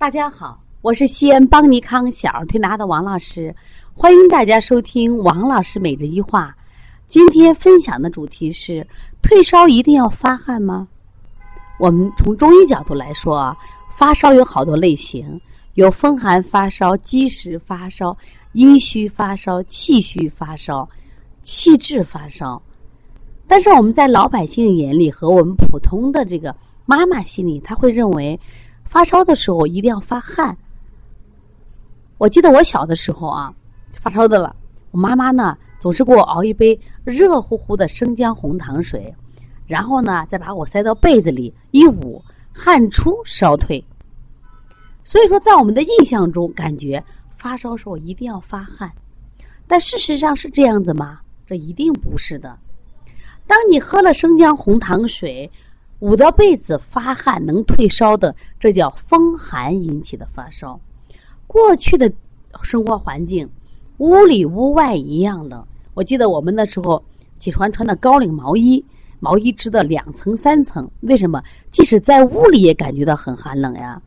大家好，我是西安邦尼康小儿推拿的王老师，欢迎大家收听王老师每日一话。今天分享的主题是：退烧一定要发汗吗？我们从中医角度来说啊，发烧有好多类型，有风寒发烧、积食发烧、阴虚发烧、气虚发烧、气滞发烧。但是我们在老百姓眼里和我们普通的这个妈妈心里，他会认为。发烧的时候一定要发汗。我记得我小的时候啊，发烧的了，我妈妈呢总是给我熬一杯热乎乎的生姜红糖水，然后呢再把我塞到被子里一捂，汗出烧退。所以说，在我们的印象中，感觉发烧时候一定要发汗，但事实上是这样子吗？这一定不是的。当你喝了生姜红糖水。捂到被子发汗能退烧的，这叫风寒引起的发烧。过去的生活环境，屋里屋外一样冷。我记得我们那时候起床穿的高领毛衣，毛衣织的两层三层。为什么？即使在屋里也感觉到很寒冷呀。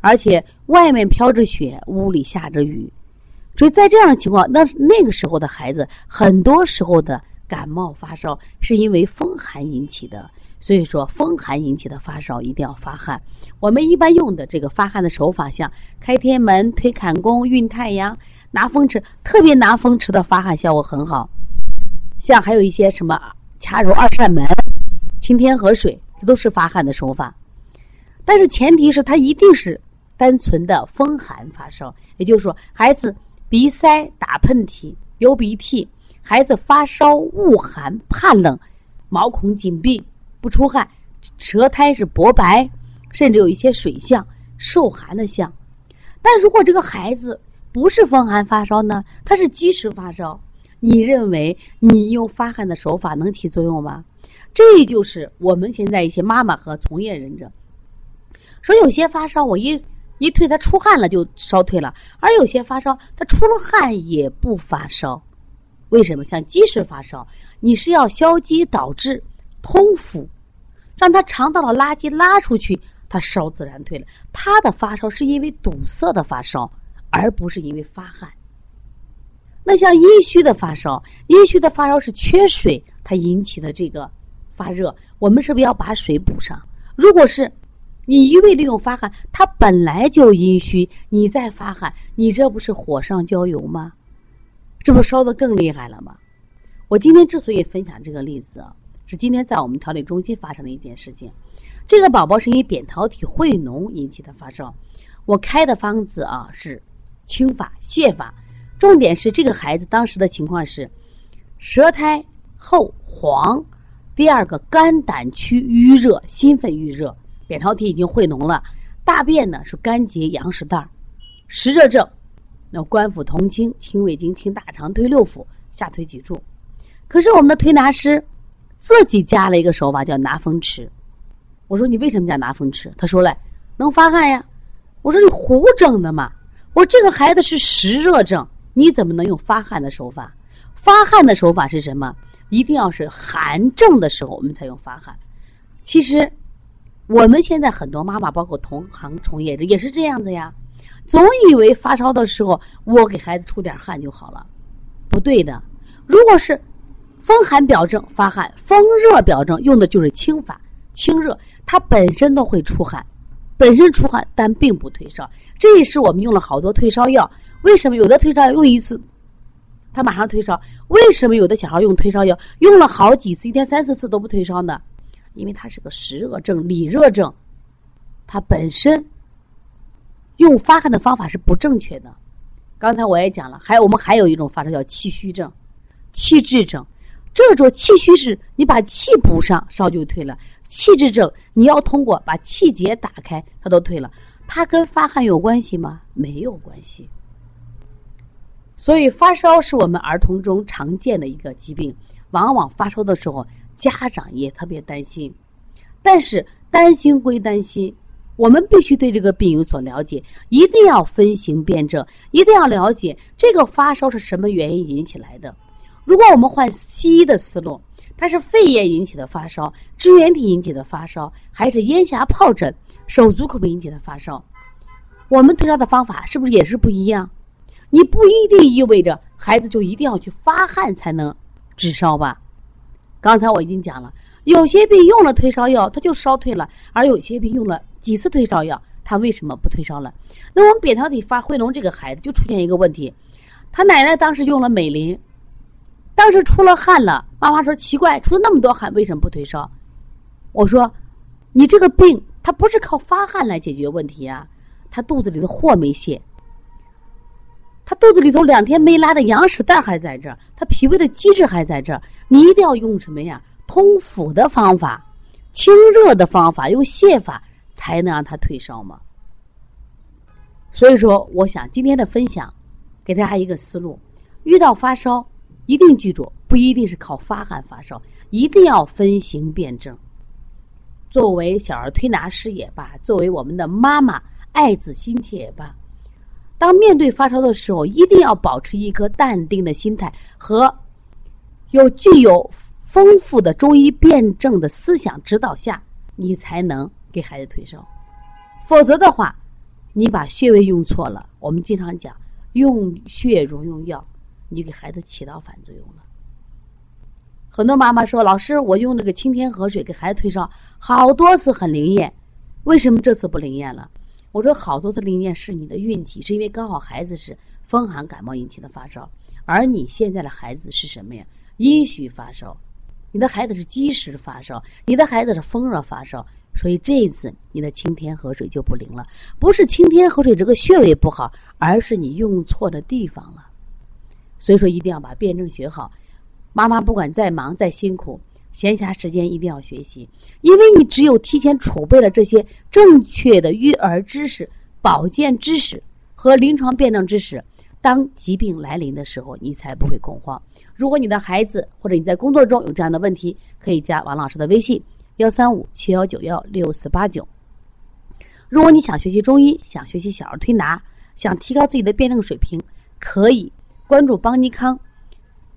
而且外面飘着雪，屋里下着雨，所以在这样的情况，那那个时候的孩子，很多时候的感冒发烧是因为风寒引起的。所以说，风寒引起的发烧一定要发汗。我们一般用的这个发汗的手法，像开天门、推坎宫、运太阳、拿风池，特别拿风池的发汗效果很好。像还有一些什么掐揉二扇门、清天河水，这都是发汗的手法。但是前提是它一定是单纯的风寒发烧，也就是说，孩子鼻塞、打喷嚏、流鼻涕，孩子发烧、恶寒、怕冷、毛孔紧闭。不出汗，舌苔是薄白，甚至有一些水象、受寒的象。但如果这个孩子不是风寒发烧呢？他是积食发烧，你认为你用发汗的手法能起作用吗？这就是我们现在一些妈妈和从业人者说，有些发烧我一一退他出汗了就烧退了，而有些发烧他出了汗也不发烧，为什么？像积食发烧，你是要消积导滞。通腑，让他肠道的垃圾拉出去，他烧自然退了。他的发烧是因为堵塞的发烧，而不是因为发汗。那像阴虚的发烧，阴虚的发烧是缺水，它引起的这个发热。我们是不是要把水补上？如果是你一味利用发汗，他本来就阴虚，你再发汗，你这不是火上浇油吗？这不烧的更厉害了吗？我今天之所以分享这个例子。是今天在我们调理中心发生的一件事情，这个宝宝是因扁桃体会脓引起的发烧，我开的方子啊是清法泻法，重点是这个孩子当时的情况是舌苔厚黄，第二个肝胆区淤热，心肺郁热，扁桃体已经会脓了，大便呢是干结羊屎蛋儿，实热症，那官府同清，清胃经，清大肠，推六腑，下推脊柱，可是我们的推拿师。自己加了一个手法叫拿风池，我说你为什么加拿风池？他说嘞，能发汗呀。我说你胡整的嘛。我说这个孩子是实热症，你怎么能用发汗的手法？发汗的手法是什么？一定要是寒症的时候我们才用发汗。其实我们现在很多妈妈，包括同行从业者也是这样子呀，总以为发烧的时候我给孩子出点汗就好了，不对的。如果是风寒表症发汗，风热表症用的就是清法清热，它本身都会出汗，本身出汗但并不退烧。这也是我们用了好多退烧药。为什么有的退烧药用一次，他马上退烧？为什么有的小孩用退烧药用了好几次，一天三四次都不退烧呢？因为它是个实热症、里热症，它本身用发汗的方法是不正确的。刚才我也讲了，还有我们还有一种发烧叫气虚症、气滞症。这种气虚是，你把气补上，烧就退了；气滞症，你要通过把气结打开，它都退了。它跟发汗有关系吗？没有关系。所以发烧是我们儿童中常见的一个疾病，往往发烧的时候，家长也特别担心。但是担心归担心，我们必须对这个病有所了解，一定要分型辨证，一定要了解这个发烧是什么原因引起来的。如果我们换西医的思路，它是肺炎引起的发烧、支原体引起的发烧，还是咽峡疱疹、手足口病引起的发烧？我们退烧的方法是不是也是不一样？你不一定意味着孩子就一定要去发汗才能止烧吧？刚才我已经讲了，有些病用了退烧药，它就烧退了；而有些病用了几次退烧药，它为什么不退烧了？那我们扁桃体发灰脓这个孩子就出现一个问题，他奶奶当时用了美林，当时出了汗了，妈妈说奇怪，出了那么多汗，为什么不退烧？我说，你这个病它不是靠发汗来解决问题啊，他肚子里的货没泄。他肚子里头两天没拉的羊屎蛋还在这儿，他脾胃的机制还在这儿。你一定要用什么呀？通腑的方法，清热的方法，用泻法才能让他退烧嘛。所以说，我想今天的分享给大家一个思路：遇到发烧，一定记住，不一定是靠发汗发烧，一定要分型辨证。作为小儿推拿师也罢，作为我们的妈妈爱子心切也罢。当面对发烧的时候，一定要保持一颗淡定的心态和有具有丰富的中医辩证的思想指导下，你才能给孩子退烧。否则的话，你把穴位用错了。我们经常讲用穴如用药，你给孩子起到反作用了。很多妈妈说：“老师，我用那个清天河水给孩子退烧，好多次很灵验，为什么这次不灵验了？”我说好多次灵验是你的运气，是因为刚好孩子是风寒感冒引起的发烧，而你现在的孩子是什么呀？阴虚发烧，你的孩子是积食发烧，你的孩子是风热发烧，所以这一次你的清天河水就不灵了。不是清天河水这个穴位不好，而是你用错的地方了。所以说一定要把辩证学好。妈妈不管再忙再辛苦。闲暇时间一定要学习，因为你只有提前储备了这些正确的育儿知识、保健知识和临床辩证知识，当疾病来临的时候，你才不会恐慌。如果你的孩子或者你在工作中有这样的问题，可以加王老师的微信：幺三五七幺九幺六四八九。如果你想学习中医，想学习小儿推拿，想提高自己的辩证水平，可以关注邦尼康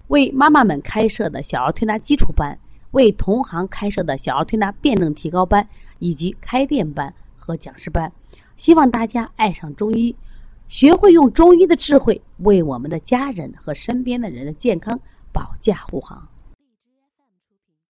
为妈妈们开设的小儿推拿基础班。为同行开设的小儿推拿辩证提高班，以及开店班和讲师班，希望大家爱上中医，学会用中医的智慧为我们的家人和身边的人的健康保驾护航。